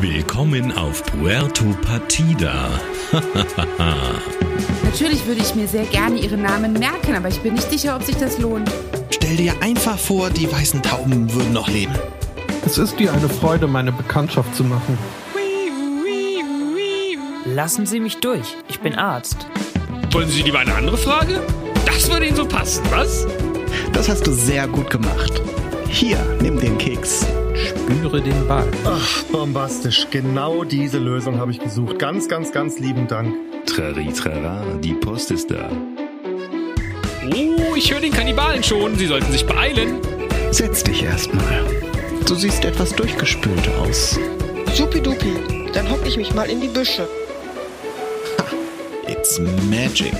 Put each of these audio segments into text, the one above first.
Willkommen auf Puerto Partida. Natürlich würde ich mir sehr gerne Ihren Namen merken, aber ich bin nicht sicher, ob sich das lohnt. Stell dir einfach vor, die weißen Tauben würden noch leben. Es ist dir eine Freude, meine Bekanntschaft zu machen. Lassen Sie mich durch. Ich bin Arzt. Wollen Sie lieber eine andere Frage? Das würde Ihnen so passen, was? Das hast du sehr gut gemacht. Hier, nimm den Keks. Spüre den Ball. Ach, bombastisch. Genau diese Lösung habe ich gesucht. Ganz, ganz, ganz lieben Dank. Trari trara, die Post ist da. Oh, ich höre den Kannibalen schon. Sie sollten sich beeilen. Setz dich erstmal. Du siehst etwas durchgespült aus. Supidupi, dann hock ich mich mal in die Büsche. It's magic.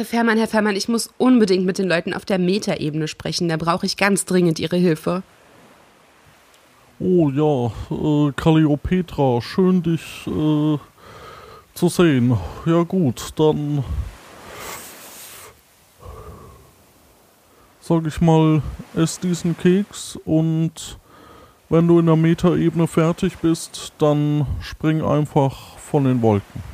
Herr Fährmann, Herr Fährmann, ich muss unbedingt mit den Leuten auf der Metaebene sprechen. Da brauche ich ganz dringend Ihre Hilfe. Oh ja, äh, Calliopetra, schön dich äh, zu sehen. Ja gut, dann sag ich mal, ess diesen Keks und wenn du in der Metaebene fertig bist, dann spring einfach von den Wolken.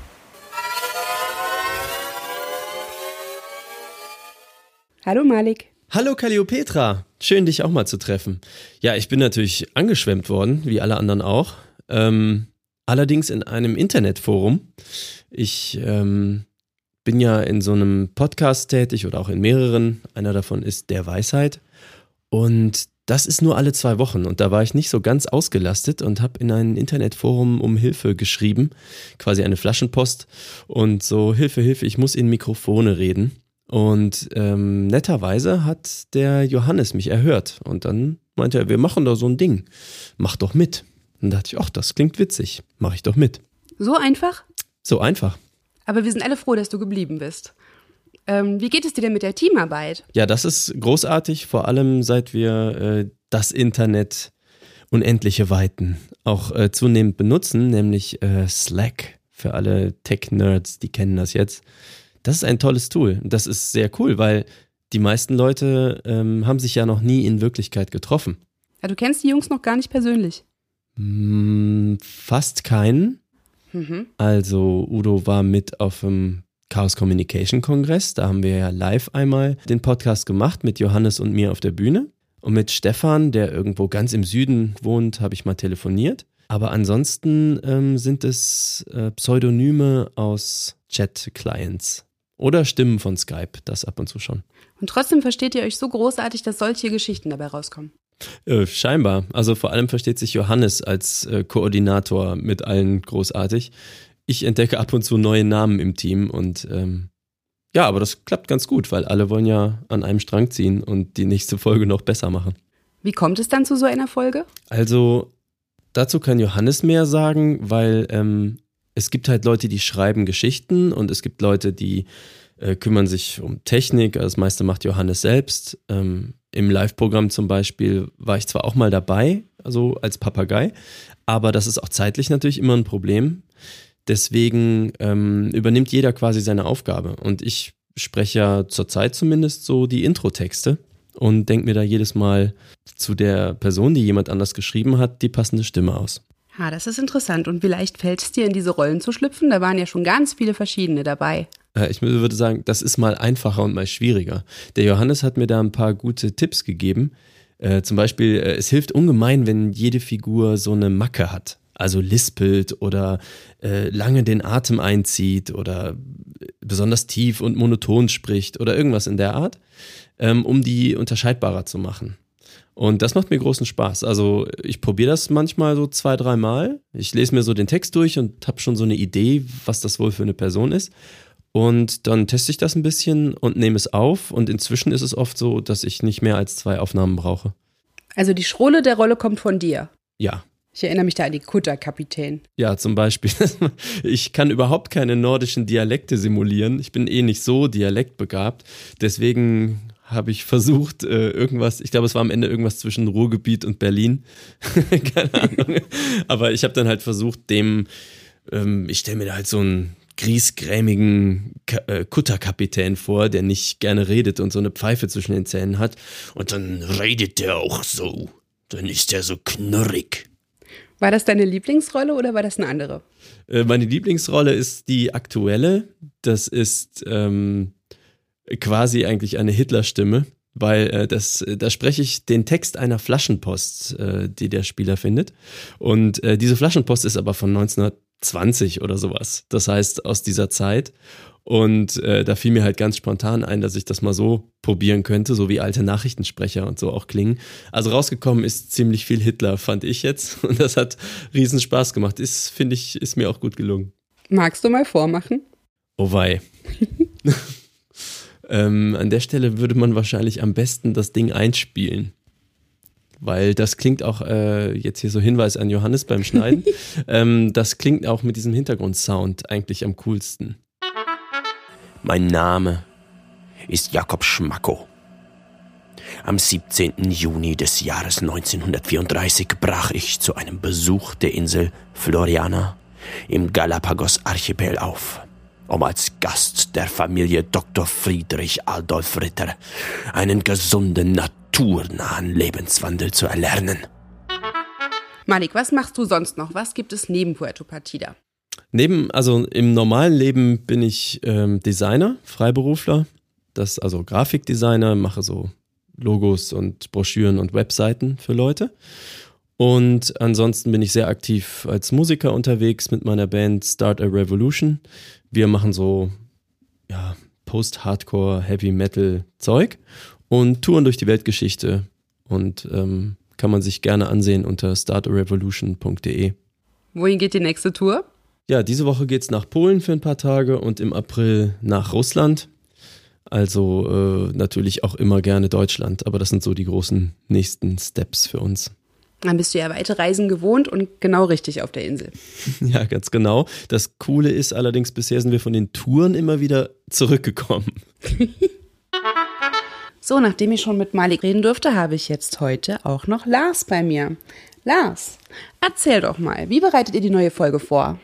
Hallo Malik. Hallo Calliopetra, schön dich auch mal zu treffen. Ja, ich bin natürlich angeschwemmt worden, wie alle anderen auch. Ähm, allerdings in einem Internetforum. Ich ähm, bin ja in so einem Podcast tätig oder auch in mehreren. Einer davon ist Der Weisheit. Und das ist nur alle zwei Wochen. Und da war ich nicht so ganz ausgelastet und habe in ein Internetforum um Hilfe geschrieben, quasi eine Flaschenpost. Und so, Hilfe, Hilfe, ich muss in Mikrofone reden. Und ähm, netterweise hat der Johannes mich erhört. Und dann meinte er, wir machen da so ein Ding. Mach doch mit. Und da dachte ich, ach, das klingt witzig. Mach ich doch mit. So einfach? So einfach. Aber wir sind alle froh, dass du geblieben bist. Ähm, wie geht es dir denn mit der Teamarbeit? Ja, das ist großartig, vor allem seit wir äh, das Internet unendliche Weiten auch äh, zunehmend benutzen, nämlich äh, Slack. Für alle Tech-Nerds, die kennen das jetzt. Das ist ein tolles Tool. Das ist sehr cool, weil die meisten Leute ähm, haben sich ja noch nie in Wirklichkeit getroffen. Ja, du kennst die Jungs noch gar nicht persönlich. Hm, fast keinen. Mhm. Also Udo war mit auf dem Chaos Communication Kongress. Da haben wir ja live einmal den Podcast gemacht mit Johannes und mir auf der Bühne. Und mit Stefan, der irgendwo ganz im Süden wohnt, habe ich mal telefoniert. Aber ansonsten ähm, sind es äh, Pseudonyme aus Chat-Clients. Oder Stimmen von Skype, das ab und zu schon. Und trotzdem versteht ihr euch so großartig, dass solche Geschichten dabei rauskommen. Äh, scheinbar. Also vor allem versteht sich Johannes als äh, Koordinator mit allen großartig. Ich entdecke ab und zu neue Namen im Team und ähm, ja, aber das klappt ganz gut, weil alle wollen ja an einem Strang ziehen und die nächste Folge noch besser machen. Wie kommt es dann zu so einer Folge? Also dazu kann Johannes mehr sagen, weil ähm, es gibt halt Leute, die schreiben Geschichten und es gibt Leute, die äh, kümmern sich um Technik. Das meiste macht Johannes selbst. Ähm, Im Live-Programm zum Beispiel war ich zwar auch mal dabei, also als Papagei, aber das ist auch zeitlich natürlich immer ein Problem. Deswegen ähm, übernimmt jeder quasi seine Aufgabe. Und ich spreche ja zurzeit zumindest so die Intro-Texte und denke mir da jedes Mal zu der Person, die jemand anders geschrieben hat, die passende Stimme aus. Ha, das ist interessant. Und vielleicht fällt es dir in diese Rollen zu schlüpfen? Da waren ja schon ganz viele verschiedene dabei. Äh, Ich würde sagen, das ist mal einfacher und mal schwieriger. Der Johannes hat mir da ein paar gute Tipps gegeben. Äh, zum Beispiel, äh, es hilft ungemein, wenn jede Figur so eine Macke hat. Also lispelt oder äh, lange den Atem einzieht oder besonders tief und monoton spricht oder irgendwas in der Art, ähm, um die unterscheidbarer zu machen. Und das macht mir großen Spaß. Also ich probiere das manchmal so zwei, dreimal. Ich lese mir so den Text durch und habe schon so eine Idee, was das wohl für eine Person ist. Und dann teste ich das ein bisschen und nehme es auf. Und inzwischen ist es oft so, dass ich nicht mehr als zwei Aufnahmen brauche. Also die Schrolle der Rolle kommt von dir. Ja. Ich erinnere mich da an die Kutterkapitän. Ja, zum Beispiel. Ich kann überhaupt keine nordischen Dialekte simulieren. Ich bin eh nicht so dialektbegabt. Deswegen habe ich versucht, äh, irgendwas, ich glaube, es war am Ende irgendwas zwischen Ruhrgebiet und Berlin. Keine Ahnung. Aber ich habe dann halt versucht, dem, ähm, ich stelle mir da halt so einen griesgrämigen äh, Kutterkapitän vor, der nicht gerne redet und so eine Pfeife zwischen den Zähnen hat. Und dann redet der auch so. Dann ist er so knurrig. War das deine Lieblingsrolle oder war das eine andere? Äh, meine Lieblingsrolle ist die aktuelle. Das ist ähm, quasi eigentlich eine Hitlerstimme, weil äh, das, da spreche ich den Text einer Flaschenpost, äh, die der Spieler findet. Und äh, diese Flaschenpost ist aber von 1920 oder sowas. Das heißt aus dieser Zeit. Und äh, da fiel mir halt ganz spontan ein, dass ich das mal so probieren könnte, so wie alte Nachrichtensprecher und so auch klingen. Also rausgekommen ist ziemlich viel Hitler, fand ich jetzt. Und das hat riesen Spaß gemacht. Ist, finde ich, ist mir auch gut gelungen. Magst du mal vormachen? Oh wei. ähm, an der Stelle würde man wahrscheinlich am besten das Ding einspielen. Weil das klingt auch, äh, jetzt hier so Hinweis an Johannes beim Schneiden, ähm, das klingt auch mit diesem Hintergrundsound eigentlich am coolsten. Mein Name ist Jakob Schmacko. Am 17. Juni des Jahres 1934 brach ich zu einem Besuch der Insel Floriana im Galapagos-Archipel auf, um als Gast der Familie Dr. Friedrich Adolf Ritter einen gesunden, naturnahen Lebenswandel zu erlernen. Malik, was machst du sonst noch? Was gibt es neben Puerto Partida? Neben, also im normalen Leben bin ich ähm, Designer, Freiberufler, das also Grafikdesigner, mache so Logos und Broschüren und Webseiten für Leute. Und ansonsten bin ich sehr aktiv als Musiker unterwegs mit meiner Band Start a Revolution. Wir machen so ja, Post-Hardcore, Heavy Metal Zeug und touren durch die Weltgeschichte und ähm, kann man sich gerne ansehen unter startarevolution.de. Wohin geht die nächste Tour? Ja, diese Woche geht's nach Polen für ein paar Tage und im April nach Russland. Also äh, natürlich auch immer gerne Deutschland, aber das sind so die großen nächsten Steps für uns. Dann bist du ja weite Reisen gewohnt und genau richtig auf der Insel. Ja, ganz genau. Das Coole ist allerdings, bisher sind wir von den Touren immer wieder zurückgekommen. so, nachdem ich schon mit Malik reden durfte, habe ich jetzt heute auch noch Lars bei mir. Lars, erzähl doch mal, wie bereitet ihr die neue Folge vor?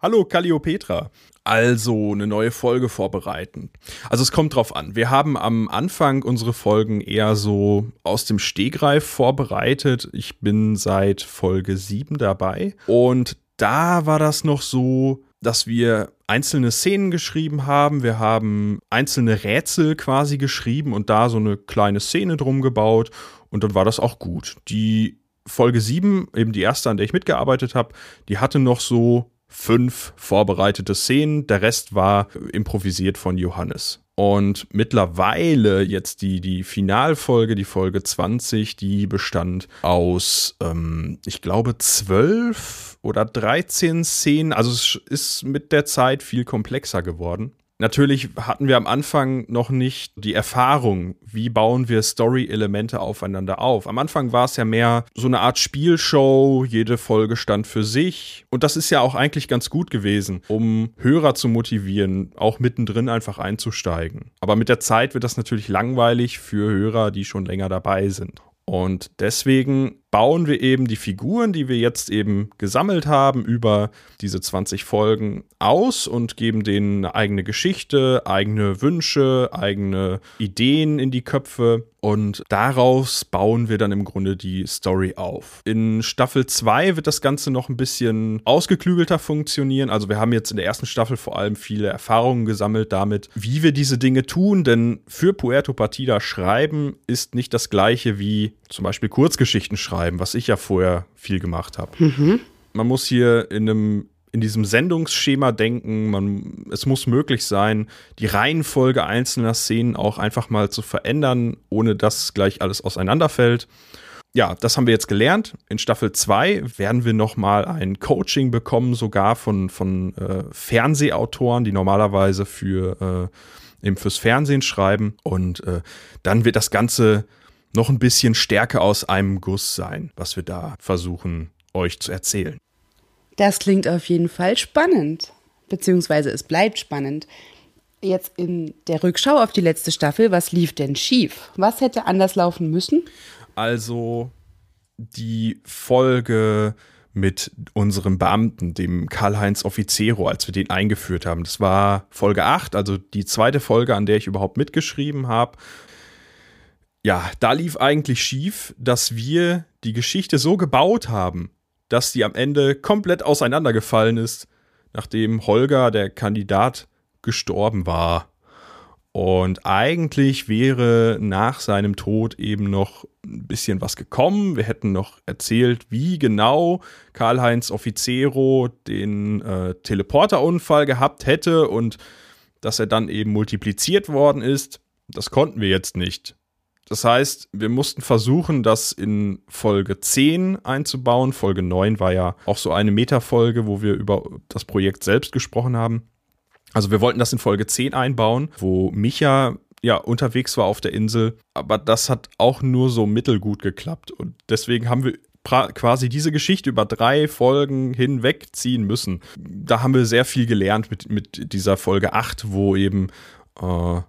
Hallo Calliopetra. Also eine neue Folge vorbereiten. Also es kommt drauf an. Wir haben am Anfang unsere Folgen eher so aus dem Stegreif vorbereitet. Ich bin seit Folge 7 dabei. Und da war das noch so, dass wir einzelne Szenen geschrieben haben. Wir haben einzelne Rätsel quasi geschrieben und da so eine kleine Szene drum gebaut. Und dann war das auch gut. Die Folge 7, eben die erste, an der ich mitgearbeitet habe, die hatte noch so fünf vorbereitete Szenen, der Rest war improvisiert von Johannes. Und mittlerweile jetzt die, die Finalfolge, die Folge 20, die bestand aus, ähm, ich glaube, zwölf oder 13 Szenen. Also es ist mit der Zeit viel komplexer geworden. Natürlich hatten wir am Anfang noch nicht die Erfahrung, wie bauen wir Story-Elemente aufeinander auf. Am Anfang war es ja mehr so eine Art Spielshow, jede Folge stand für sich. Und das ist ja auch eigentlich ganz gut gewesen, um Hörer zu motivieren, auch mittendrin einfach einzusteigen. Aber mit der Zeit wird das natürlich langweilig für Hörer, die schon länger dabei sind. Und deswegen bauen wir eben die Figuren, die wir jetzt eben gesammelt haben über diese 20 Folgen aus und geben denen eine eigene Geschichte, eigene Wünsche, eigene Ideen in die Köpfe und daraus bauen wir dann im Grunde die Story auf. In Staffel 2 wird das Ganze noch ein bisschen ausgeklügelter funktionieren. Also wir haben jetzt in der ersten Staffel vor allem viele Erfahrungen gesammelt damit, wie wir diese Dinge tun, denn für Puerto Partida schreiben ist nicht das gleiche wie zum Beispiel Kurzgeschichten schreiben, was ich ja vorher viel gemacht habe. Mhm. Man muss hier in einem in diesem Sendungsschema denken. Man, es muss möglich sein, die Reihenfolge einzelner Szenen auch einfach mal zu verändern, ohne dass gleich alles auseinanderfällt. Ja, das haben wir jetzt gelernt. In Staffel 2 werden wir nochmal ein Coaching bekommen, sogar von, von äh, Fernsehautoren, die normalerweise für, äh, eben fürs Fernsehen schreiben. Und äh, dann wird das Ganze noch ein bisschen stärker aus einem Guss sein, was wir da versuchen euch zu erzählen. Das klingt auf jeden Fall spannend, beziehungsweise es bleibt spannend. Jetzt in der Rückschau auf die letzte Staffel, was lief denn schief? Was hätte anders laufen müssen? Also die Folge mit unserem Beamten, dem Karl-Heinz Offizero, als wir den eingeführt haben. Das war Folge 8, also die zweite Folge, an der ich überhaupt mitgeschrieben habe. Ja, da lief eigentlich schief, dass wir die Geschichte so gebaut haben, dass die am Ende komplett auseinandergefallen ist, nachdem Holger, der Kandidat, gestorben war. Und eigentlich wäre nach seinem Tod eben noch ein bisschen was gekommen. Wir hätten noch erzählt, wie genau Karl-Heinz Offizero den äh, Teleporterunfall gehabt hätte und dass er dann eben multipliziert worden ist. Das konnten wir jetzt nicht. Das heißt, wir mussten versuchen, das in Folge 10 einzubauen. Folge 9 war ja auch so eine Metafolge, wo wir über das Projekt selbst gesprochen haben. Also wir wollten das in Folge 10 einbauen, wo Micha ja unterwegs war auf der Insel, aber das hat auch nur so mittelgut geklappt und deswegen haben wir quasi diese Geschichte über drei Folgen hinwegziehen müssen. Da haben wir sehr viel gelernt mit, mit dieser Folge 8, wo eben äh,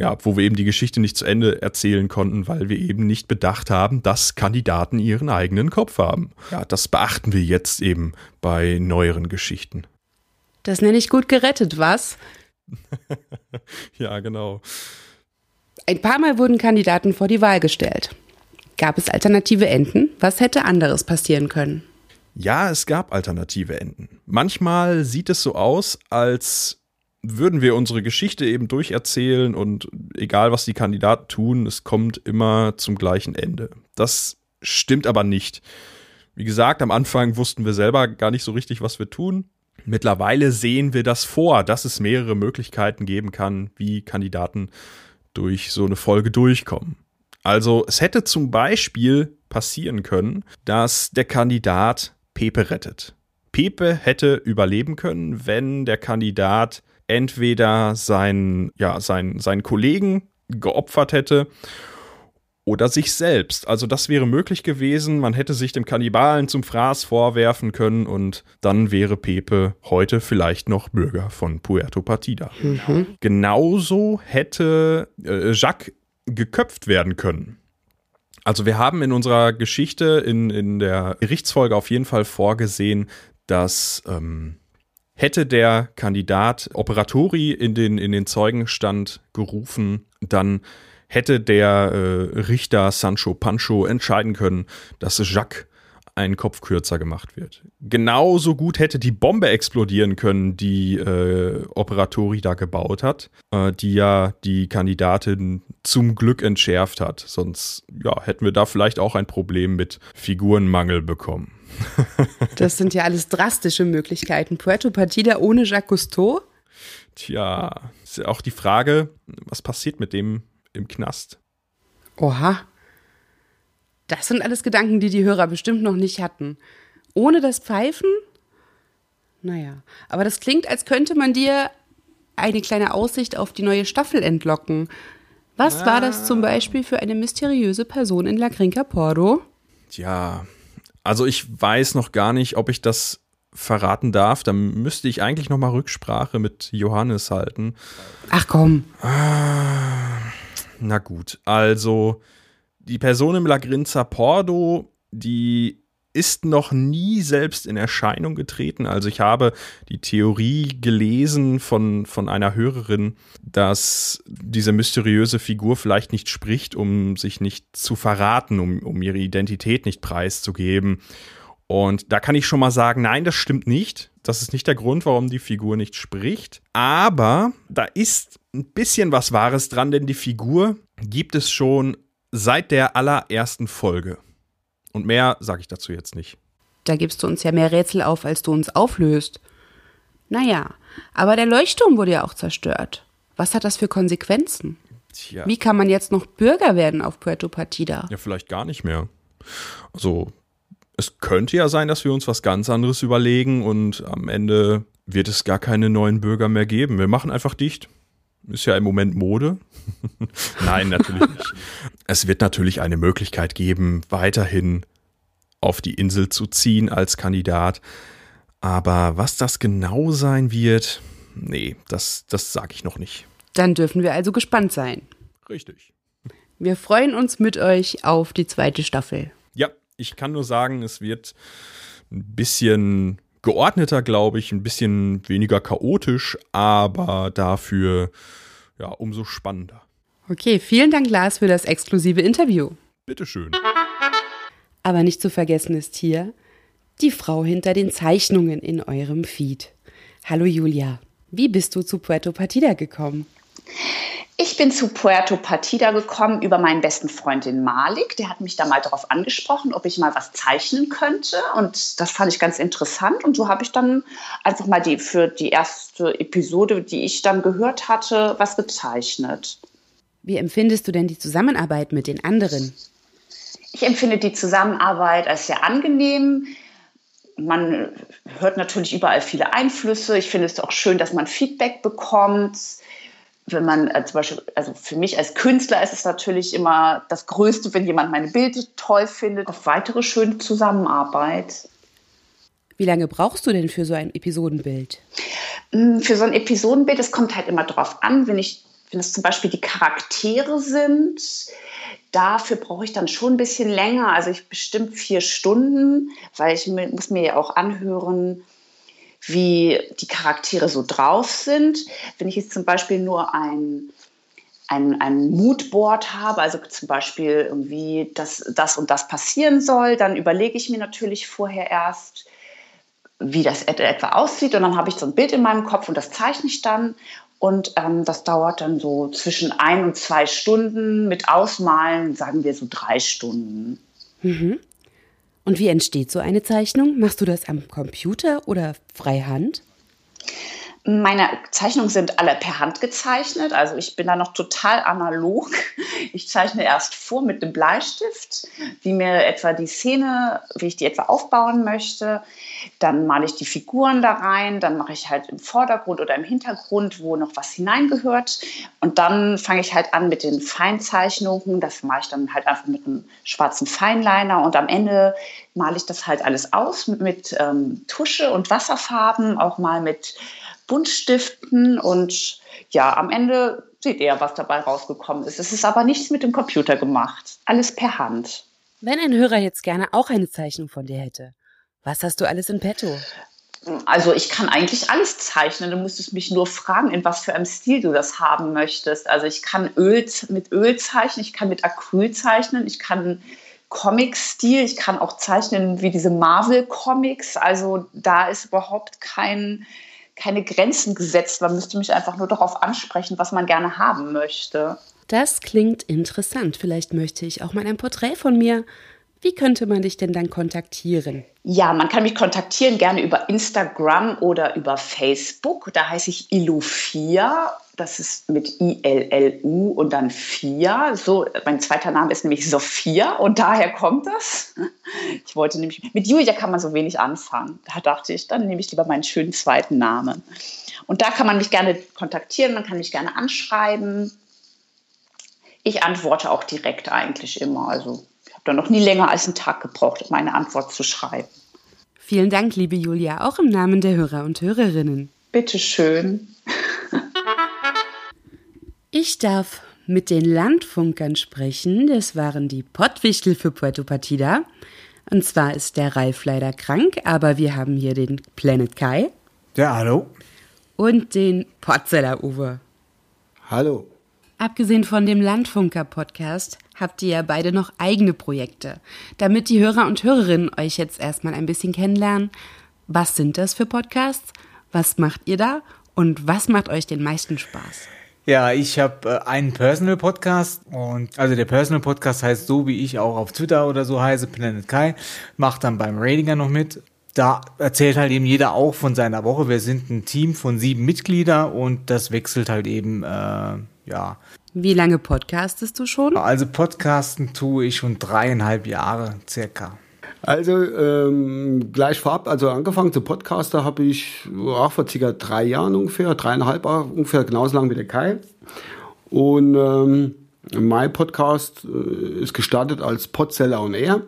ja, wo wir eben die Geschichte nicht zu Ende erzählen konnten, weil wir eben nicht bedacht haben, dass Kandidaten ihren eigenen Kopf haben. Ja, das beachten wir jetzt eben bei neueren Geschichten. Das nenne ich gut gerettet, was? ja, genau. Ein paar Mal wurden Kandidaten vor die Wahl gestellt. Gab es alternative Enden? Was hätte anderes passieren können? Ja, es gab alternative Enden. Manchmal sieht es so aus, als würden wir unsere Geschichte eben durcherzählen und egal was die Kandidaten tun, es kommt immer zum gleichen Ende. Das stimmt aber nicht. Wie gesagt, am Anfang wussten wir selber gar nicht so richtig, was wir tun. Mittlerweile sehen wir das vor, dass es mehrere Möglichkeiten geben kann, wie Kandidaten durch so eine Folge durchkommen. Also es hätte zum Beispiel passieren können, dass der Kandidat Pepe rettet. Pepe hätte überleben können, wenn der Kandidat entweder seinen, ja, seinen, seinen Kollegen geopfert hätte oder sich selbst. Also das wäre möglich gewesen. Man hätte sich dem Kannibalen zum Fraß vorwerfen können und dann wäre Pepe heute vielleicht noch Bürger von Puerto Partida. Mhm. Genauso hätte äh, Jacques geköpft werden können. Also wir haben in unserer Geschichte in, in der Gerichtsfolge auf jeden Fall vorgesehen, dass ähm, hätte der Kandidat Operatori in den, in den Zeugenstand gerufen, dann hätte der äh, Richter Sancho Pancho entscheiden können, dass Jacques einen Kopf kürzer gemacht wird. Genauso gut hätte die Bombe explodieren können, die äh, Operatori da gebaut hat, äh, die ja die Kandidatin zum Glück entschärft hat. Sonst ja, hätten wir da vielleicht auch ein Problem mit Figurenmangel bekommen. das sind ja alles drastische Möglichkeiten. Puerto Partida ohne Jacques Cousteau? Tja, ist ja auch die Frage, was passiert mit dem im Knast. Oha. Das sind alles Gedanken, die die Hörer bestimmt noch nicht hatten. Ohne das Pfeifen? Naja, aber das klingt, als könnte man dir eine kleine Aussicht auf die neue Staffel entlocken. Was ah. war das zum Beispiel für eine mysteriöse Person in La Grinca Pordo? Tja, also ich weiß noch gar nicht, ob ich das verraten darf. Da müsste ich eigentlich noch mal Rücksprache mit Johannes halten. Ach komm. Ah. Na gut, also die Person im Lagrinza Pordo, die ist noch nie selbst in Erscheinung getreten. Also ich habe die Theorie gelesen von, von einer Hörerin, dass diese mysteriöse Figur vielleicht nicht spricht, um sich nicht zu verraten, um, um ihre Identität nicht preiszugeben. Und da kann ich schon mal sagen, nein, das stimmt nicht. Das ist nicht der Grund, warum die Figur nicht spricht. Aber da ist ein bisschen was Wahres dran, denn die Figur gibt es schon seit der allerersten Folge. Und mehr sage ich dazu jetzt nicht. Da gibst du uns ja mehr Rätsel auf, als du uns auflöst. Naja, aber der Leuchtturm wurde ja auch zerstört. Was hat das für Konsequenzen? Tja. Wie kann man jetzt noch Bürger werden auf Puerto Partida? Ja, vielleicht gar nicht mehr. Also, es könnte ja sein, dass wir uns was ganz anderes überlegen und am Ende wird es gar keine neuen Bürger mehr geben. Wir machen einfach dicht. Ist ja im Moment Mode. Nein, natürlich nicht. Es wird natürlich eine Möglichkeit geben, weiterhin auf die Insel zu ziehen als Kandidat. Aber was das genau sein wird, nee, das, das sage ich noch nicht. Dann dürfen wir also gespannt sein. Richtig. Wir freuen uns mit euch auf die zweite Staffel. Ja, ich kann nur sagen, es wird ein bisschen geordneter, glaube ich, ein bisschen weniger chaotisch, aber dafür ja umso spannender. Okay, vielen Dank, Lars, für das exklusive Interview. Bitteschön. Aber nicht zu vergessen ist hier die Frau hinter den Zeichnungen in eurem Feed. Hallo Julia, wie bist du zu Puerto Partida gekommen? Ich bin zu Puerto Partida gekommen über meinen besten Freund in Malik. Der hat mich da mal darauf angesprochen, ob ich mal was zeichnen könnte. Und das fand ich ganz interessant. Und so habe ich dann einfach mal die, für die erste Episode, die ich dann gehört hatte, was gezeichnet. Wie empfindest du denn die Zusammenarbeit mit den anderen? Ich empfinde die Zusammenarbeit als sehr angenehm. Man hört natürlich überall viele Einflüsse. Ich finde es auch schön, dass man Feedback bekommt wenn man äh, zum Beispiel, also für mich als Künstler ist es natürlich immer das Größte, wenn jemand meine Bilder toll findet, auf weitere schöne Zusammenarbeit. Wie lange brauchst du denn für so ein Episodenbild? Mm, für so ein Episodenbild, es kommt halt immer darauf an, wenn ich, wenn es zum Beispiel die Charaktere sind, dafür brauche ich dann schon ein bisschen länger, also ich bestimmt vier Stunden, weil ich muss mir ja auch anhören, wie die Charaktere so drauf sind. Wenn ich jetzt zum Beispiel nur ein, ein, ein Moodboard habe, also zum Beispiel irgendwie, dass das und das passieren soll, dann überlege ich mir natürlich vorher erst, wie das etwa aussieht. Und dann habe ich so ein Bild in meinem Kopf und das zeichne ich dann. Und ähm, das dauert dann so zwischen ein und zwei Stunden. Mit Ausmalen sagen wir so drei Stunden. Mhm. Und wie entsteht so eine Zeichnung? Machst du das am Computer oder freihand? Meine Zeichnungen sind alle per Hand gezeichnet, also ich bin da noch total analog. Ich zeichne erst vor mit dem Bleistift, wie mir etwa die Szene, wie ich die etwa aufbauen möchte. Dann male ich die Figuren da rein, dann mache ich halt im Vordergrund oder im Hintergrund, wo noch was hineingehört. Und dann fange ich halt an mit den Feinzeichnungen. Das mache ich dann halt einfach mit einem schwarzen Feinliner und am Ende male ich das halt alles aus mit, mit ähm, Tusche und Wasserfarben, auch mal mit Buntstiften und ja, am Ende seht ihr, was dabei rausgekommen ist. Es ist aber nichts mit dem Computer gemacht. Alles per Hand. Wenn ein Hörer jetzt gerne auch eine Zeichnung von dir hätte, was hast du alles in petto? Also ich kann eigentlich alles zeichnen. Du müsstest mich nur fragen, in was für einem Stil du das haben möchtest. Also ich kann Öl mit Öl zeichnen, ich kann mit Acryl zeichnen, ich kann Comic-Stil, ich kann auch zeichnen wie diese Marvel-Comics. Also da ist überhaupt kein keine Grenzen gesetzt. Man müsste mich einfach nur darauf ansprechen, was man gerne haben möchte. Das klingt interessant. Vielleicht möchte ich auch mal ein Porträt von mir. Wie könnte man dich denn dann kontaktieren? Ja, man kann mich kontaktieren gerne über Instagram oder über Facebook. Da heiße ich Ilufia das ist mit I-L-L-U und dann Fia. So, mein zweiter Name ist nämlich Sophia und daher kommt das. Ich wollte nämlich, mit Julia kann man so wenig anfangen. Da dachte ich, dann nehme ich lieber meinen schönen zweiten Namen. Und da kann man mich gerne kontaktieren, man kann mich gerne anschreiben. Ich antworte auch direkt eigentlich immer. Also ich habe da noch nie länger als einen Tag gebraucht, um meine Antwort zu schreiben. Vielen Dank, liebe Julia, auch im Namen der Hörer und Hörerinnen. Bitteschön. Ich darf mit den Landfunkern sprechen. Das waren die Pottwichtel für Puerto Partida. Und zwar ist der Ralf leider krank, aber wir haben hier den Planet Kai. Ja, hallo. Und den Potzeller Uwe. Hallo. Abgesehen von dem Landfunker-Podcast habt ihr ja beide noch eigene Projekte. Damit die Hörer und Hörerinnen euch jetzt erstmal ein bisschen kennenlernen, was sind das für Podcasts? Was macht ihr da? Und was macht euch den meisten Spaß? Ja, ich habe äh, einen Personal Podcast und also der Personal Podcast heißt so, wie ich auch auf Twitter oder so heiße, Planet Kai, macht dann beim Ratinger noch mit. Da erzählt halt eben jeder auch von seiner Woche. Wir sind ein Team von sieben Mitglieder und das wechselt halt eben, äh, ja. Wie lange podcastest du schon? Also podcasten tue ich schon dreieinhalb Jahre circa. Also ähm, gleich vorab, also angefangen zu Podcaster habe ich auch vor circa drei Jahren ungefähr, dreieinhalb ungefähr, genauso lang wie der Kai. Und ähm, mein Podcast äh, ist gestartet als Podseller on Air.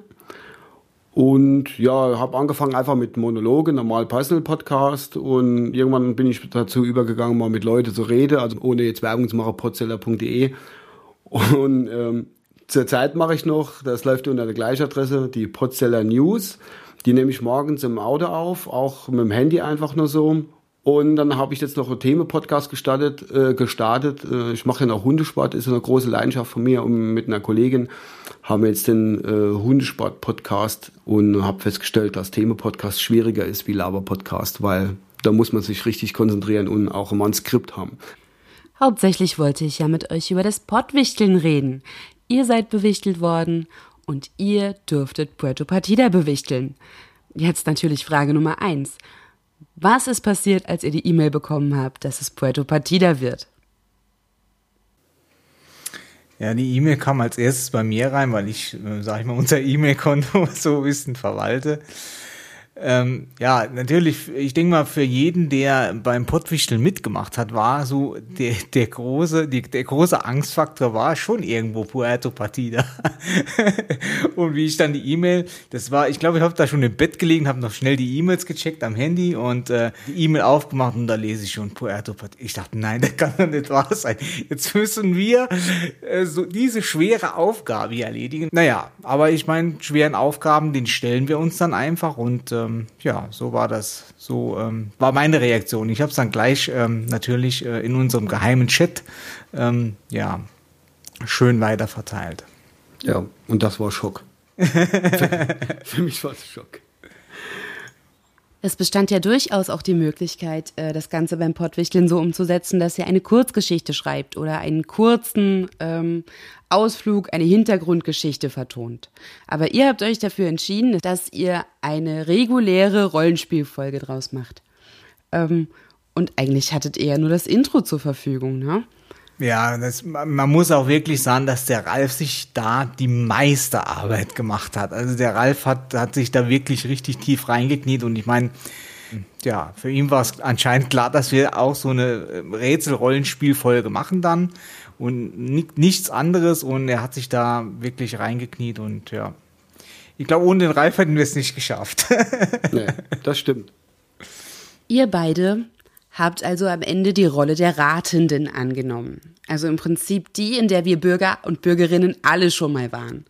Und ja, habe angefangen einfach mit Monologen, normal Personal Podcast. Und irgendwann bin ich dazu übergegangen, mal mit Leuten zu reden, also ohne jetzt Werbung zu machen, podseller.de. Und ähm, Zurzeit mache ich noch, das läuft unter der gleichen Adresse, die Potzeller News. Die nehme ich morgens im Auto auf, auch mit dem Handy einfach nur so. Und dann habe ich jetzt noch einen Themen-Podcast gestartet. Äh, gestartet. Äh, ich mache ja noch Hundesport, ist eine große Leidenschaft von mir. Und mit einer Kollegin haben wir jetzt den äh, Hundesport-Podcast und habe festgestellt, dass Themen-Podcast schwieriger ist wie Laber-Podcast, weil da muss man sich richtig konzentrieren und auch immer ein Skript haben. Hauptsächlich wollte ich ja mit euch über das Pottwichteln reden. Ihr seid bewichtelt worden und ihr dürftet Puerto Partida bewichteln. Jetzt natürlich Frage Nummer eins. Was ist passiert, als ihr die E-Mail bekommen habt, dass es Puerto Partida wird? Ja, die E-Mail kam als erstes bei mir rein, weil ich, äh, sag ich mal, unser E-Mail-Konto so ein bisschen verwalte. Ähm, ja, natürlich, ich denke mal, für jeden, der beim Pottwichteln mitgemacht hat, war so der, der große, die, der große Angstfaktor war schon irgendwo Puerto Partida. und wie ich dann die E-Mail, das war, ich glaube, ich habe da schon im Bett gelegen, habe noch schnell die E-Mails gecheckt am Handy und äh, die E-Mail aufgemacht und da lese ich schon Puerto Partida. Ich dachte, nein, das kann doch nicht wahr sein. Jetzt müssen wir äh, so diese schwere Aufgabe erledigen. Naja, aber ich meine, schweren Aufgaben, den stellen wir uns dann einfach und ähm, ja, so war das. So ähm, war meine Reaktion. Ich habe es dann gleich ähm, natürlich äh, in unserem geheimen Chat ähm, ja schön weiter verteilt. Ja, und das war Schock. für, für mich war es Schock. Es bestand ja durchaus auch die Möglichkeit, äh, das Ganze beim Pottwichteln so umzusetzen, dass ihr eine Kurzgeschichte schreibt oder einen kurzen ähm, Ausflug, eine Hintergrundgeschichte vertont. Aber ihr habt euch dafür entschieden, dass ihr eine reguläre Rollenspielfolge draus macht. Ähm, und eigentlich hattet ihr ja nur das Intro zur Verfügung, ne? Ja, das, man muss auch wirklich sagen, dass der Ralf sich da die Meisterarbeit gemacht hat. Also der Ralf hat, hat sich da wirklich richtig tief reingekniet und ich meine, ja, für ihn war es anscheinend klar, dass wir auch so eine äh, Rätsel-Rollenspielfolge machen dann und nichts anderes und er hat sich da wirklich reingekniet und ja. Ich glaube, ohne den Ralf hätten wir es nicht geschafft. nee, das stimmt. Ihr beide habt also am Ende die Rolle der Ratenden angenommen. Also im Prinzip die, in der wir Bürger und Bürgerinnen alle schon mal waren.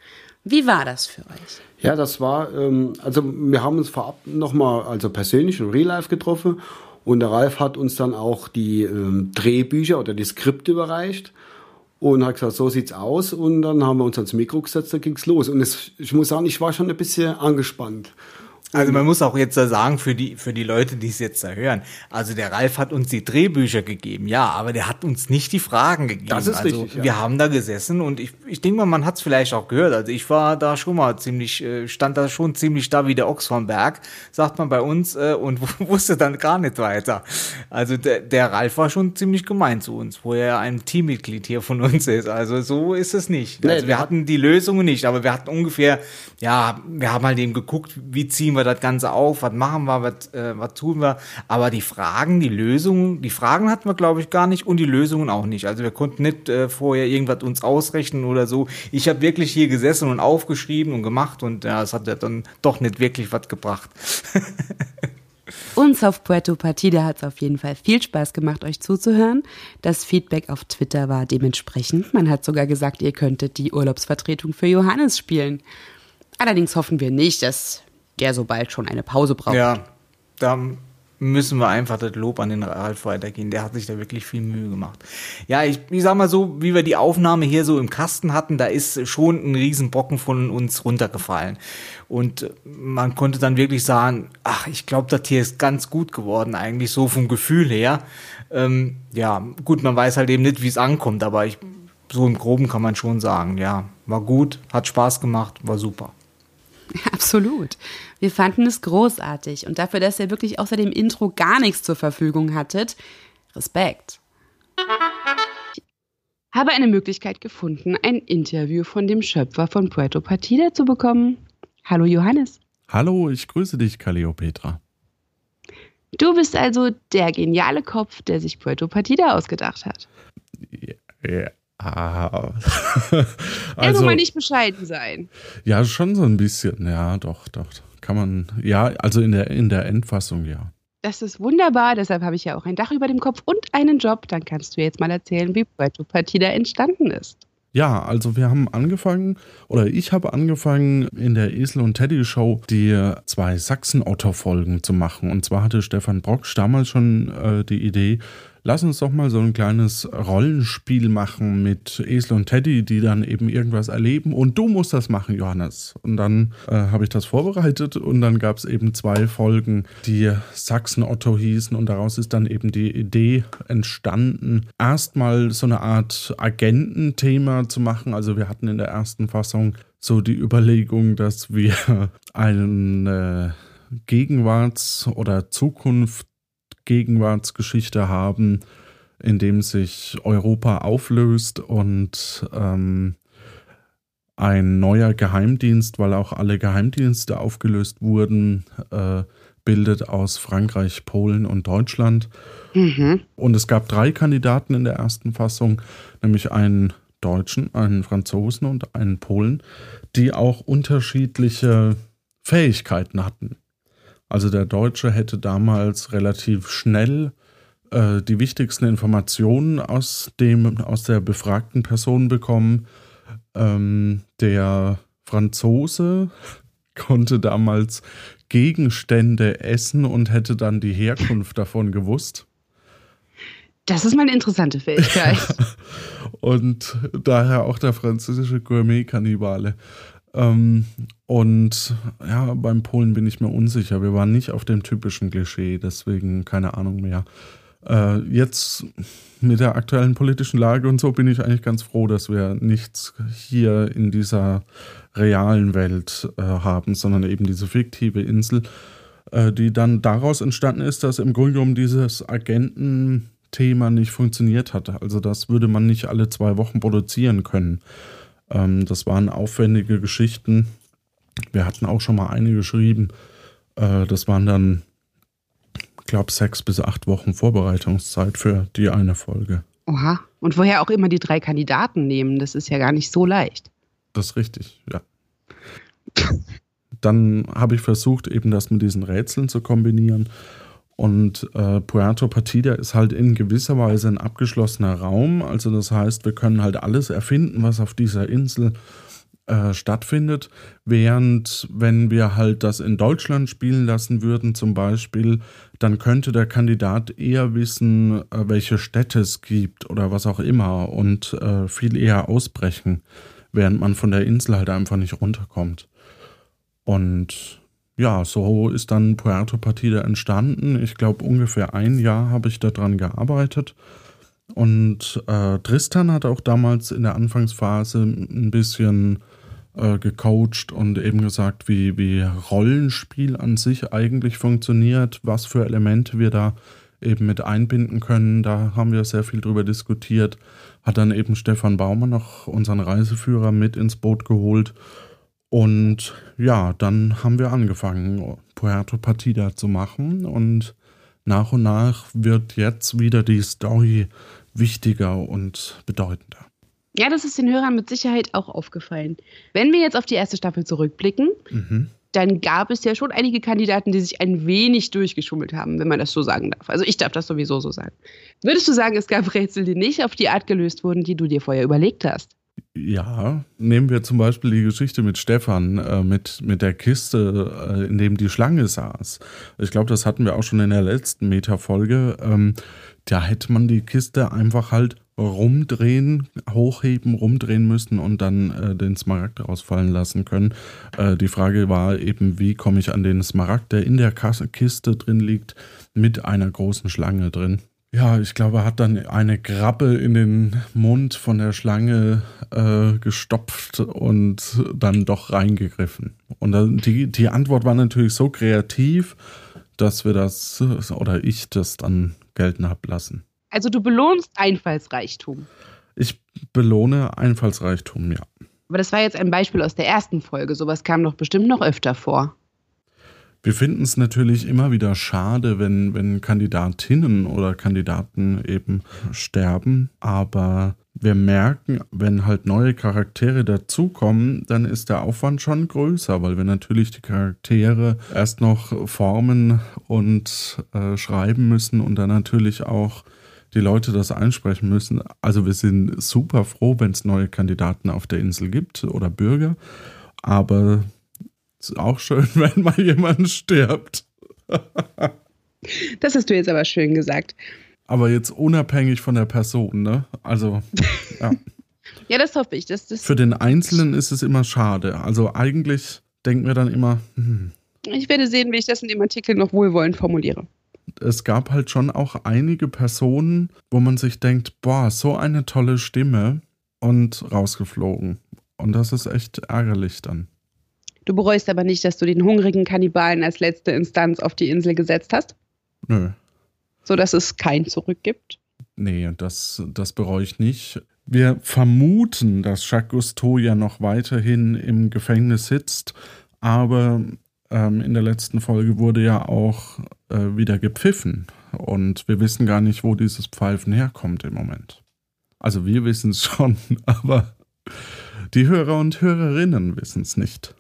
Wie war das für euch? Ja, das war, ähm, also wir haben uns vorab nochmal, also persönlich in Real Life getroffen und der Ralf hat uns dann auch die ähm, Drehbücher oder die Skripte überreicht und hat gesagt, so sieht's aus und dann haben wir uns ans Mikro gesetzt, da ging's los und es, ich muss sagen, ich war schon ein bisschen angespannt. Also man muss auch jetzt da sagen, für die, für die Leute, die es jetzt da hören, also der Ralf hat uns die Drehbücher gegeben, ja, aber der hat uns nicht die Fragen gegeben. Das ist also richtig, ja. Wir haben da gesessen und ich, ich denke mal, man hat es vielleicht auch gehört. Also ich war da schon mal ziemlich, äh, stand da schon ziemlich da wie der Ochs vom Berg, sagt man bei uns, äh, und wusste dann gar nicht weiter. Also der, der Ralf war schon ziemlich gemein zu uns, wo er ein Teammitglied hier von uns ist. Also so ist es nicht. Nee, also wir hatten die Lösungen nicht, aber wir hatten ungefähr, ja, wir haben halt eben geguckt, wie ziehen wir das Ganze auf, was machen wir, was, äh, was tun wir. Aber die Fragen, die Lösungen, die Fragen hatten wir, glaube ich, gar nicht und die Lösungen auch nicht. Also wir konnten nicht äh, vorher irgendwas uns ausrechnen oder so. Ich habe wirklich hier gesessen und aufgeschrieben und gemacht und ja, es hat ja dann doch nicht wirklich was gebracht. Uns auf Puerto Partida hat es auf jeden Fall viel Spaß gemacht, euch zuzuhören. Das Feedback auf Twitter war dementsprechend. Man hat sogar gesagt, ihr könntet die Urlaubsvertretung für Johannes spielen. Allerdings hoffen wir nicht, dass der so bald schon eine Pause braucht. Ja, da müssen wir einfach das Lob an den Ralf weitergehen. Der hat sich da wirklich viel Mühe gemacht. Ja, ich, ich sag mal so, wie wir die Aufnahme hier so im Kasten hatten, da ist schon ein Riesenbrocken von uns runtergefallen. Und man konnte dann wirklich sagen, ach, ich glaube, das hier ist ganz gut geworden, eigentlich so vom Gefühl her. Ähm, ja, gut, man weiß halt eben nicht, wie es ankommt, aber ich, so im Groben kann man schon sagen, ja, war gut, hat Spaß gemacht, war super. Absolut. Wir fanden es großartig und dafür, dass ihr wirklich außer dem Intro gar nichts zur Verfügung hattet, Respekt. Ich habe eine Möglichkeit gefunden, ein Interview von dem Schöpfer von Puerto Partida zu bekommen. Hallo Johannes. Hallo, ich grüße dich, Calliopetra. Du bist also der geniale Kopf, der sich Puerto Partida ausgedacht hat. Ja. Also, also, nur mal nicht bescheiden sein. Ja, schon so ein bisschen. Ja, doch, doch. Kann man, ja, also in der, in der Endfassung, ja. Das ist wunderbar, deshalb habe ich ja auch ein Dach über dem Kopf und einen Job. Dann kannst du jetzt mal erzählen, wie Puerto Partida entstanden ist. Ja, also wir haben angefangen, oder ich habe angefangen, in der Esel und Teddy Show die zwei Sachsen-Otto-Folgen zu machen. Und zwar hatte Stefan Brocksch damals schon äh, die Idee, lass uns doch mal so ein kleines Rollenspiel machen mit Esel und Teddy, die dann eben irgendwas erleben. Und du musst das machen, Johannes. Und dann äh, habe ich das vorbereitet und dann gab es eben zwei Folgen, die Sachsen-Otto hießen. Und daraus ist dann eben die Idee entstanden, erstmal so eine Art Agententhema zu machen. Also wir hatten in der ersten Fassung so die Überlegung, dass wir eine Gegenwarts- oder Zukunft Gegenwartsgeschichte haben, in dem sich Europa auflöst und ähm, ein neuer Geheimdienst, weil auch alle Geheimdienste aufgelöst wurden, äh, bildet aus Frankreich, Polen und Deutschland. Mhm. Und es gab drei Kandidaten in der ersten Fassung, nämlich einen Deutschen, einen Franzosen und einen Polen, die auch unterschiedliche Fähigkeiten hatten. Also der Deutsche hätte damals relativ schnell äh, die wichtigsten Informationen aus, dem, aus der befragten Person bekommen. Ähm, der Franzose konnte damals Gegenstände essen und hätte dann die Herkunft davon gewusst. Das ist mal eine interessante Fähigkeit. und daher auch der französische Gourmet-Kannibale. Ähm, und ja, beim Polen bin ich mir unsicher. Wir waren nicht auf dem typischen Klischee, deswegen keine Ahnung mehr. Äh, jetzt mit der aktuellen politischen Lage und so bin ich eigentlich ganz froh, dass wir nichts hier in dieser realen Welt äh, haben, sondern eben diese fiktive Insel, äh, die dann daraus entstanden ist, dass im Grunde genommen dieses Agententhema nicht funktioniert hat. Also das würde man nicht alle zwei Wochen produzieren können. Ähm, das waren aufwendige Geschichten. Wir hatten auch schon mal eine geschrieben. Äh, das waren dann, ich glaube, sechs bis acht Wochen Vorbereitungszeit für die eine Folge. Oha. Und woher auch immer die drei Kandidaten nehmen, das ist ja gar nicht so leicht. Das ist richtig, ja. Dann habe ich versucht, eben das mit diesen Rätseln zu kombinieren. Und äh, Puerto Partida ist halt in gewisser Weise ein abgeschlossener Raum. Also das heißt, wir können halt alles erfinden, was auf dieser Insel äh, stattfindet. Während wenn wir halt das in Deutschland spielen lassen würden zum Beispiel, dann könnte der Kandidat eher wissen, äh, welche Städte es gibt oder was auch immer und äh, viel eher ausbrechen, während man von der Insel halt einfach nicht runterkommt. Und ja, so ist dann Puerto Partida entstanden. Ich glaube, ungefähr ein Jahr habe ich daran gearbeitet. Und äh, Tristan hat auch damals in der Anfangsphase ein bisschen äh, gecoacht und eben gesagt, wie, wie Rollenspiel an sich eigentlich funktioniert, was für Elemente wir da eben mit einbinden können. Da haben wir sehr viel drüber diskutiert. Hat dann eben Stefan Baumer noch unseren Reiseführer mit ins Boot geholt. Und ja, dann haben wir angefangen, Puerto Partida zu machen und nach und nach wird jetzt wieder die Story wichtiger und bedeutender. Ja, das ist den Hörern mit Sicherheit auch aufgefallen. Wenn wir jetzt auf die erste Staffel zurückblicken, Mhm. dann gab es ja schon einige Kandidaten, die sich ein wenig durchgeschummelt haben, wenn man das so sagen darf. Also ich darf das sowieso so sagen. Würdest du sagen, es gab Rätsel, die nicht auf die Art gelöst wurden, die du dir vorher überlegt hast? Ja, nehmen wir zum Beispiel die Geschichte mit Stefan, äh, mit, mit der Kiste, äh, in dem die Schlange saß. Ich glaube, das hatten wir auch schon in der letzten Meta-Folge. Ähm, da hätte man die Kiste einfach halt rumdrehen, hochheben, rumdrehen müssen und dann äh, den Smaragd rausfallen lassen können. Äh, die Frage war eben, wie komme ich an den Smaragd, der in der Kiste drin liegt, mit einer großen Schlange drin. Ja, ich glaube, er hat dann eine Krabbe in den Mund von der Schlange äh, gestopft und dann doch reingegriffen. Und dann die, die Antwort war natürlich so kreativ, dass wir das, oder ich das dann gelten hab lassen. Also du belohnst Einfallsreichtum. Ich belohne Einfallsreichtum, ja. Aber das war jetzt ein Beispiel aus der ersten Folge. Sowas kam doch bestimmt noch öfter vor. Wir finden es natürlich immer wieder schade, wenn, wenn Kandidatinnen oder Kandidaten eben sterben. Aber wir merken, wenn halt neue Charaktere dazukommen, dann ist der Aufwand schon größer, weil wir natürlich die Charaktere erst noch formen und äh, schreiben müssen und dann natürlich auch die Leute das einsprechen müssen. Also wir sind super froh, wenn es neue Kandidaten auf der Insel gibt oder Bürger. Aber ist auch schön, wenn mal jemand stirbt. Das hast du jetzt aber schön gesagt. Aber jetzt unabhängig von der Person, ne? Also, ja. Ja, das hoffe ich. Das, das Für den Einzelnen ist es immer schade. Also eigentlich denken wir dann immer, hm, ich werde sehen, wie ich das in dem Artikel noch wohlwollend formuliere. es gab halt schon auch einige Personen, wo man sich denkt, boah, so eine tolle Stimme und rausgeflogen. Und das ist echt ärgerlich dann. Du bereust aber nicht, dass du den hungrigen Kannibalen als letzte Instanz auf die Insel gesetzt hast, Nö, sodass es kein Zurück gibt. nee, das, das bereue ich nicht. Wir vermuten, dass Jacques Cousteau ja noch weiterhin im Gefängnis sitzt, aber ähm, in der letzten Folge wurde ja auch äh, wieder gepfiffen und wir wissen gar nicht, wo dieses Pfeifen herkommt im Moment. Also wir wissen es schon, aber die Hörer und Hörerinnen wissen es nicht.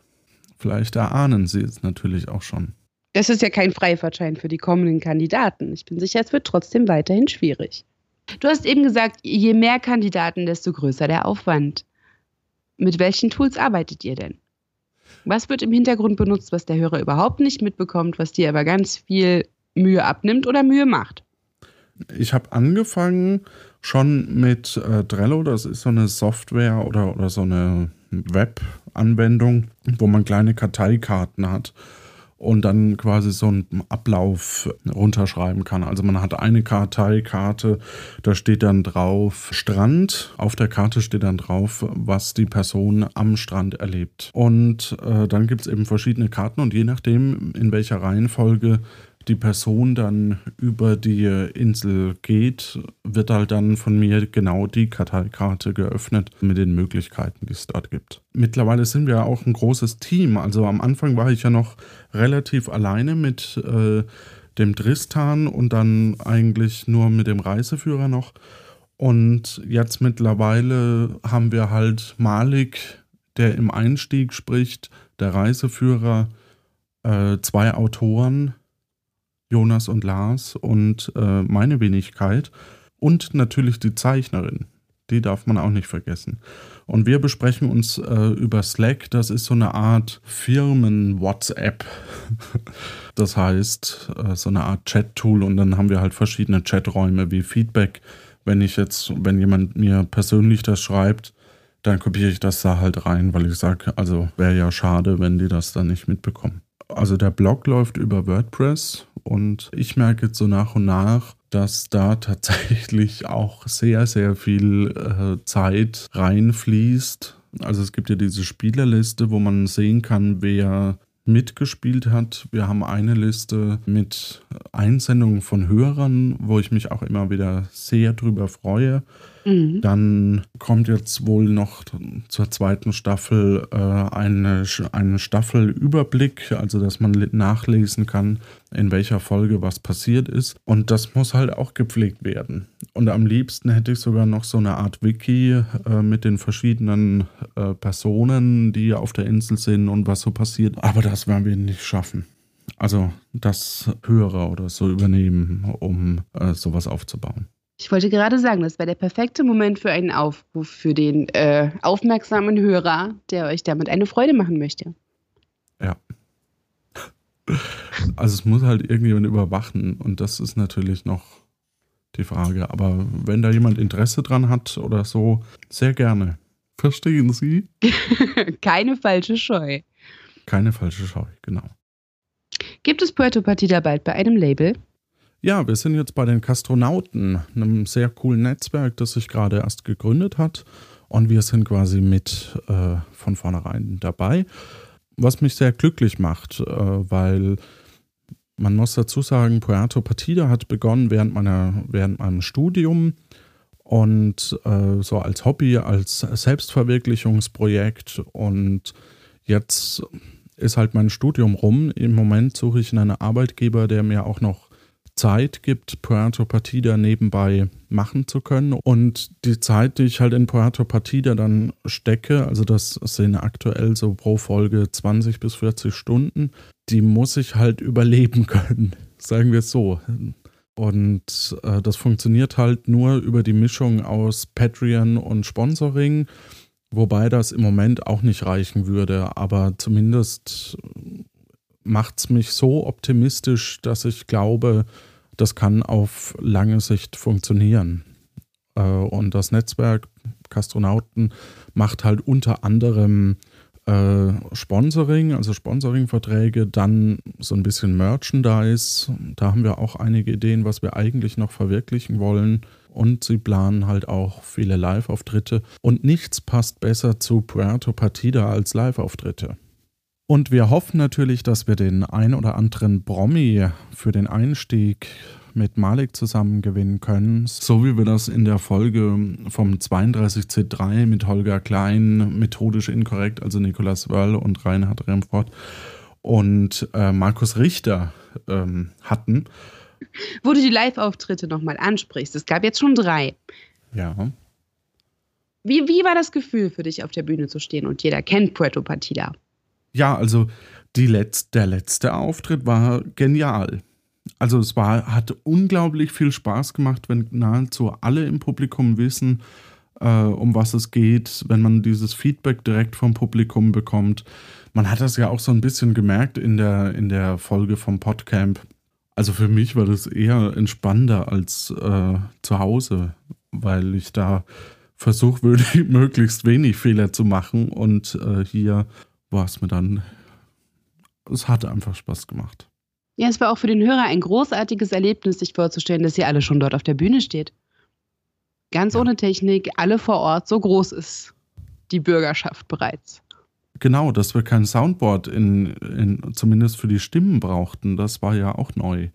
Vielleicht erahnen sie es natürlich auch schon. Das ist ja kein Freifahrtschein für die kommenden Kandidaten. Ich bin sicher, es wird trotzdem weiterhin schwierig. Du hast eben gesagt, je mehr Kandidaten, desto größer der Aufwand. Mit welchen Tools arbeitet ihr denn? Was wird im Hintergrund benutzt, was der Hörer überhaupt nicht mitbekommt, was dir aber ganz viel Mühe abnimmt oder Mühe macht? Ich habe angefangen schon mit äh, Trello, das ist so eine Software oder, oder so eine Web-Anwendung, wo man kleine Karteikarten hat und dann quasi so einen Ablauf runterschreiben kann. Also man hat eine Karteikarte, da steht dann drauf Strand, auf der Karte steht dann drauf, was die Person am Strand erlebt. Und äh, dann gibt es eben verschiedene Karten und je nachdem, in welcher Reihenfolge die Person dann über die Insel geht, wird halt dann von mir genau die Karteikarte geöffnet mit den Möglichkeiten, die es dort gibt. Mittlerweile sind wir auch ein großes Team. Also am Anfang war ich ja noch relativ alleine mit äh, dem Tristan und dann eigentlich nur mit dem Reiseführer noch. Und jetzt mittlerweile haben wir halt Malik, der im Einstieg spricht, der Reiseführer, äh, zwei Autoren, Jonas und Lars und äh, meine Wenigkeit und natürlich die Zeichnerin. Die darf man auch nicht vergessen. Und wir besprechen uns äh, über Slack. Das ist so eine Art Firmen-WhatsApp. Das heißt, äh, so eine Art Chat-Tool. Und dann haben wir halt verschiedene Chaträume wie Feedback. Wenn ich jetzt, wenn jemand mir persönlich das schreibt, dann kopiere ich das da halt rein, weil ich sage, also wäre ja schade, wenn die das dann nicht mitbekommen. Also der Blog läuft über WordPress und ich merke jetzt so nach und nach, dass da tatsächlich auch sehr, sehr viel äh, Zeit reinfließt. Also es gibt ja diese Spielerliste, wo man sehen kann, wer mitgespielt hat. Wir haben eine Liste mit Einsendungen von Hörern, wo ich mich auch immer wieder sehr drüber freue. Mhm. Dann kommt jetzt wohl noch zur zweiten Staffel äh, eine, eine Staffelüberblick, also dass man nachlesen kann, in welcher Folge was passiert ist. Und das muss halt auch gepflegt werden. Und am liebsten hätte ich sogar noch so eine Art Wiki äh, mit den verschiedenen äh, Personen, die auf der Insel sind und was so passiert. Aber das werden wir nicht schaffen. Also das Hörer oder so übernehmen, um äh, sowas aufzubauen. Ich wollte gerade sagen, das wäre der perfekte Moment für einen Aufruf für den äh, aufmerksamen Hörer, der euch damit eine Freude machen möchte. Ja. Also es muss halt irgendjemand überwachen und das ist natürlich noch die Frage. Aber wenn da jemand Interesse dran hat oder so, sehr gerne. Verstehen Sie? Keine falsche Scheu. Keine falsche Scheu, genau. Gibt es Puerto Partida bald bei einem Label? Ja, wir sind jetzt bei den Kastronauten, einem sehr coolen Netzwerk, das sich gerade erst gegründet hat. Und wir sind quasi mit äh, von vornherein dabei. Was mich sehr glücklich macht, äh, weil man muss dazu sagen, Puerto Partida hat begonnen während, meiner, während meinem Studium und äh, so als Hobby, als Selbstverwirklichungsprojekt. Und jetzt ist halt mein Studium rum. Im Moment suche ich einen Arbeitgeber, der mir auch noch Zeit gibt, Puerto Partida nebenbei machen zu können. Und die Zeit, die ich halt in Puerto Partida dann stecke, also das sind aktuell so pro Folge 20 bis 40 Stunden, die muss ich halt überleben können. Sagen wir es so. Und äh, das funktioniert halt nur über die Mischung aus Patreon und Sponsoring, wobei das im Moment auch nicht reichen würde. Aber zumindest macht es mich so optimistisch, dass ich glaube, das kann auf lange Sicht funktionieren. Äh, und das Netzwerk Kastronauten macht halt unter anderem äh, Sponsoring, also Sponsoringverträge, dann so ein bisschen Merchandise. Da haben wir auch einige Ideen, was wir eigentlich noch verwirklichen wollen. Und sie planen halt auch viele Live-Auftritte. Und nichts passt besser zu Puerto Partida als Live-Auftritte. Und wir hoffen natürlich, dass wir den ein oder anderen Promi für den Einstieg mit Malik zusammen gewinnen können, so wie wir das in der Folge vom 32C3 mit Holger Klein, methodisch inkorrekt, also Nicolas Wörl und Reinhard Remfort und äh, Markus Richter ähm, hatten. Wo du die Live-Auftritte nochmal ansprichst, es gab jetzt schon drei. Ja. Wie, wie war das Gefühl für dich, auf der Bühne zu stehen und jeder kennt Puerto Partida? Ja, also Letz-, der letzte Auftritt war genial. Also es war, hat unglaublich viel Spaß gemacht, wenn nahezu alle im Publikum wissen, äh, um was es geht, wenn man dieses Feedback direkt vom Publikum bekommt. Man hat das ja auch so ein bisschen gemerkt in der, in der Folge vom Podcamp. Also für mich war das eher entspannender als äh, zu Hause, weil ich da versuche, möglichst wenig Fehler zu machen und äh, hier war es mir dann, es hat einfach Spaß gemacht. Ja, es war auch für den Hörer ein großartiges Erlebnis, sich vorzustellen, dass ihr alle schon dort auf der Bühne steht. Ganz ja. ohne Technik, alle vor Ort, so groß ist die Bürgerschaft bereits. Genau, dass wir kein Soundboard in, in, zumindest für die Stimmen brauchten, das war ja auch neu.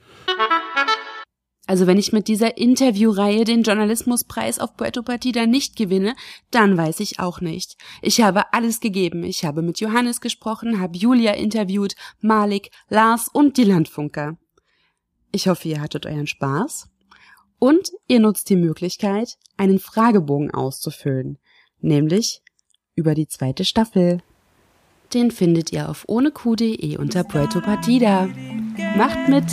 Also wenn ich mit dieser Interviewreihe den Journalismuspreis auf Puerto Partida nicht gewinne, dann weiß ich auch nicht. Ich habe alles gegeben. Ich habe mit Johannes gesprochen, habe Julia interviewt, Malik, Lars und die Landfunker. Ich hoffe, ihr hattet euren Spaß. Und ihr nutzt die Möglichkeit, einen Fragebogen auszufüllen, nämlich über die zweite Staffel. Den findet ihr auf ohneq.de unter Puerto Partida. Macht mit!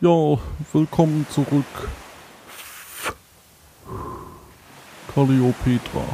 Ja, willkommen zurück. Calliopetra.